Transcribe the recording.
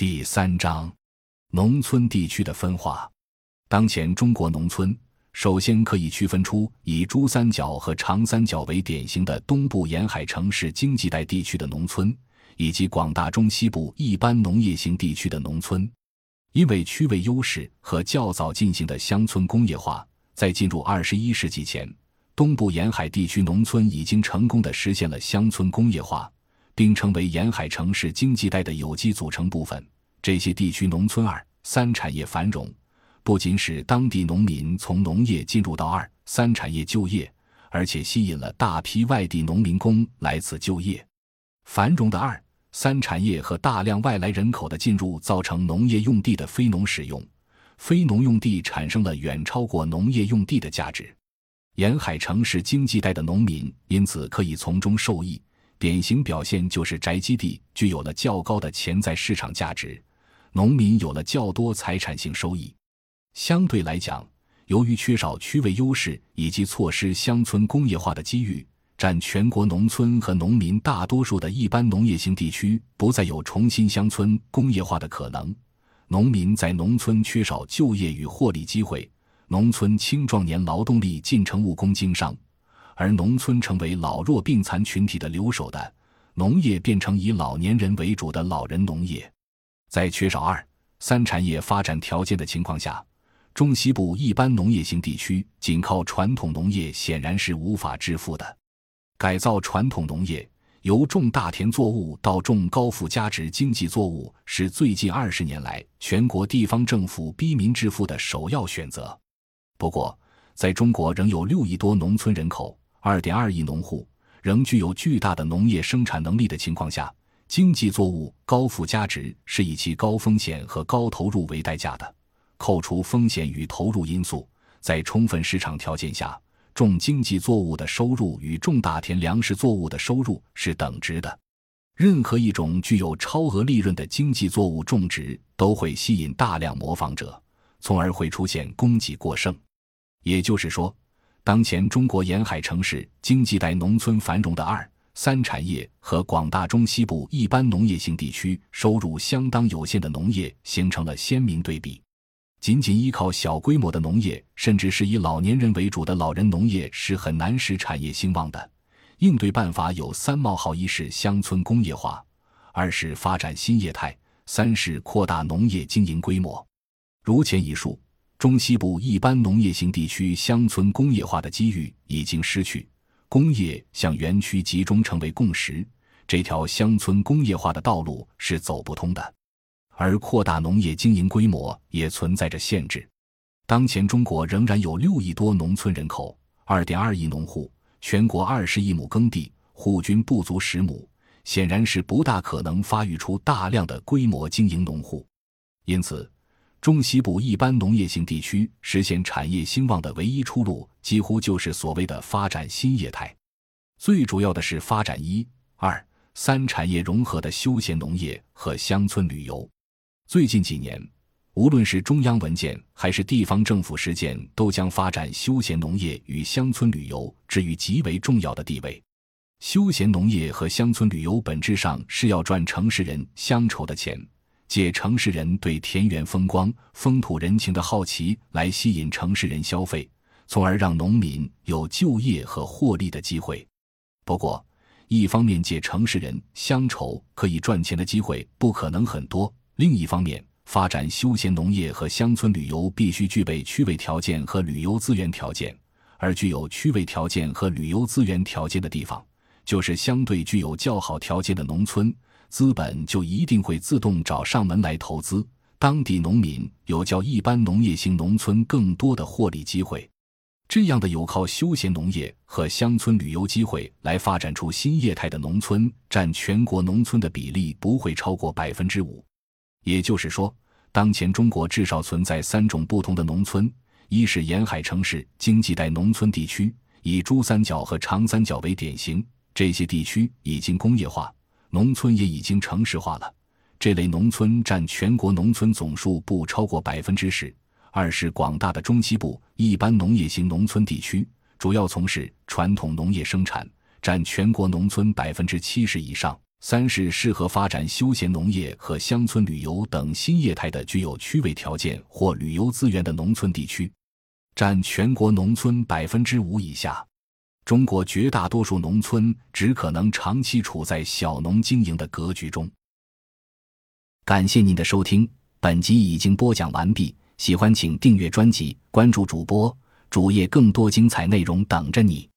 第三章，农村地区的分化。当前中国农村，首先可以区分出以珠三角和长三角为典型的东部沿海城市经济带地区的农村，以及广大中西部一般农业型地区的农村。因为区位优势和较早进行的乡村工业化，在进入二十一世纪前，东部沿海地区农村已经成功的实现了乡村工业化。并成为沿海城市经济带的有机组成部分。这些地区农村二三产业繁荣，不仅使当地农民从农业进入到二三产业就业，而且吸引了大批外地农民工来此就业。繁荣的二三产业和大量外来人口的进入，造成农业用地的非农使用，非农用地产生了远超过农业用地的价值。沿海城市经济带的农民因此可以从中受益。典型表现就是宅基地具有了较高的潜在市场价值，农民有了较多财产性收益。相对来讲，由于缺少区位优势以及错失乡村工业化的机遇，占全国农村和农民大多数的一般农业型地区不再有重新乡村工业化的可能。农民在农村缺少就业与获利机会，农村青壮年劳动力进城务工经商。而农村成为老弱病残群体的留守的农业，变成以老年人为主的老人农业。在缺少二三产业发展条件的情况下，中西部一般农业型地区仅靠传统农业显然是无法致富的。改造传统农业，由种大田作物到种高附加值经济作物，是最近二十年来全国地方政府逼民致富的首要选择。不过，在中国仍有六亿多农村人口。二点二亿农户仍具有巨大的农业生产能力的情况下，经济作物高附加值是以其高风险和高投入为代价的。扣除风险与投入因素，在充分市场条件下，种经济作物的收入与种大田粮食作物的收入是等值的。任何一种具有超额利润的经济作物种植，都会吸引大量模仿者，从而会出现供给过剩。也就是说。当前中国沿海城市经济带农村繁荣的二三产业和广大中西部一般农业型地区收入相当有限的农业形成了鲜明对比。仅仅依靠小规模的农业，甚至是以老年人为主的老人农业是很难使产业兴旺的。应对办法有三冒号：一是乡村工业化，二是发展新业态，三是扩大农业经营规模。如前已述。中西部一般农业型地区乡村工业化的机遇已经失去，工业向园区集中成为共识，这条乡村工业化的道路是走不通的。而扩大农业经营规模也存在着限制。当前中国仍然有六亿多农村人口，二点二亿农户，全国二十亿亩耕地，户均不足十亩，显然是不大可能发育出大量的规模经营农户。因此。中西部一般农业型地区实现产业兴旺的唯一出路，几乎就是所谓的发展新业态。最主要的是发展一、二、三产业融合的休闲农业和乡村旅游。最近几年，无论是中央文件还是地方政府实践，都将发展休闲农业与乡村旅游置于极为重要的地位。休闲农业和乡村旅游本质上是要赚城市人乡愁的钱。借城市人对田园风光、风土人情的好奇来吸引城市人消费，从而让农民有就业和获利的机会。不过，一方面借城市人乡愁可以赚钱的机会不可能很多；另一方面，发展休闲农业和乡村旅游必须具备区位条件和旅游资源条件，而具有区位条件和旅游资源条件的地方，就是相对具有较好条件的农村。资本就一定会自动找上门来投资，当地农民有较一般农业型农村更多的获利机会。这样的有靠休闲农业和乡村旅游机会来发展出新业态的农村，占全国农村的比例不会超过百分之五。也就是说，当前中国至少存在三种不同的农村：一是沿海城市经济带农村地区，以珠三角和长三角为典型，这些地区已经工业化。农村也已经城市化了，这类农村占全国农村总数不超过百分之十。二是广大的中西部一般农业型农村地区，主要从事传统农业生产，占全国农村百分之七十以上。三是适合发展休闲农业和乡村旅游等新业态的具有区位条件或旅游资源的农村地区，占全国农村百分之五以下。中国绝大多数农村只可能长期处在小农经营的格局中。感谢您的收听，本集已经播讲完毕。喜欢请订阅专辑，关注主播主页，更多精彩内容等着你。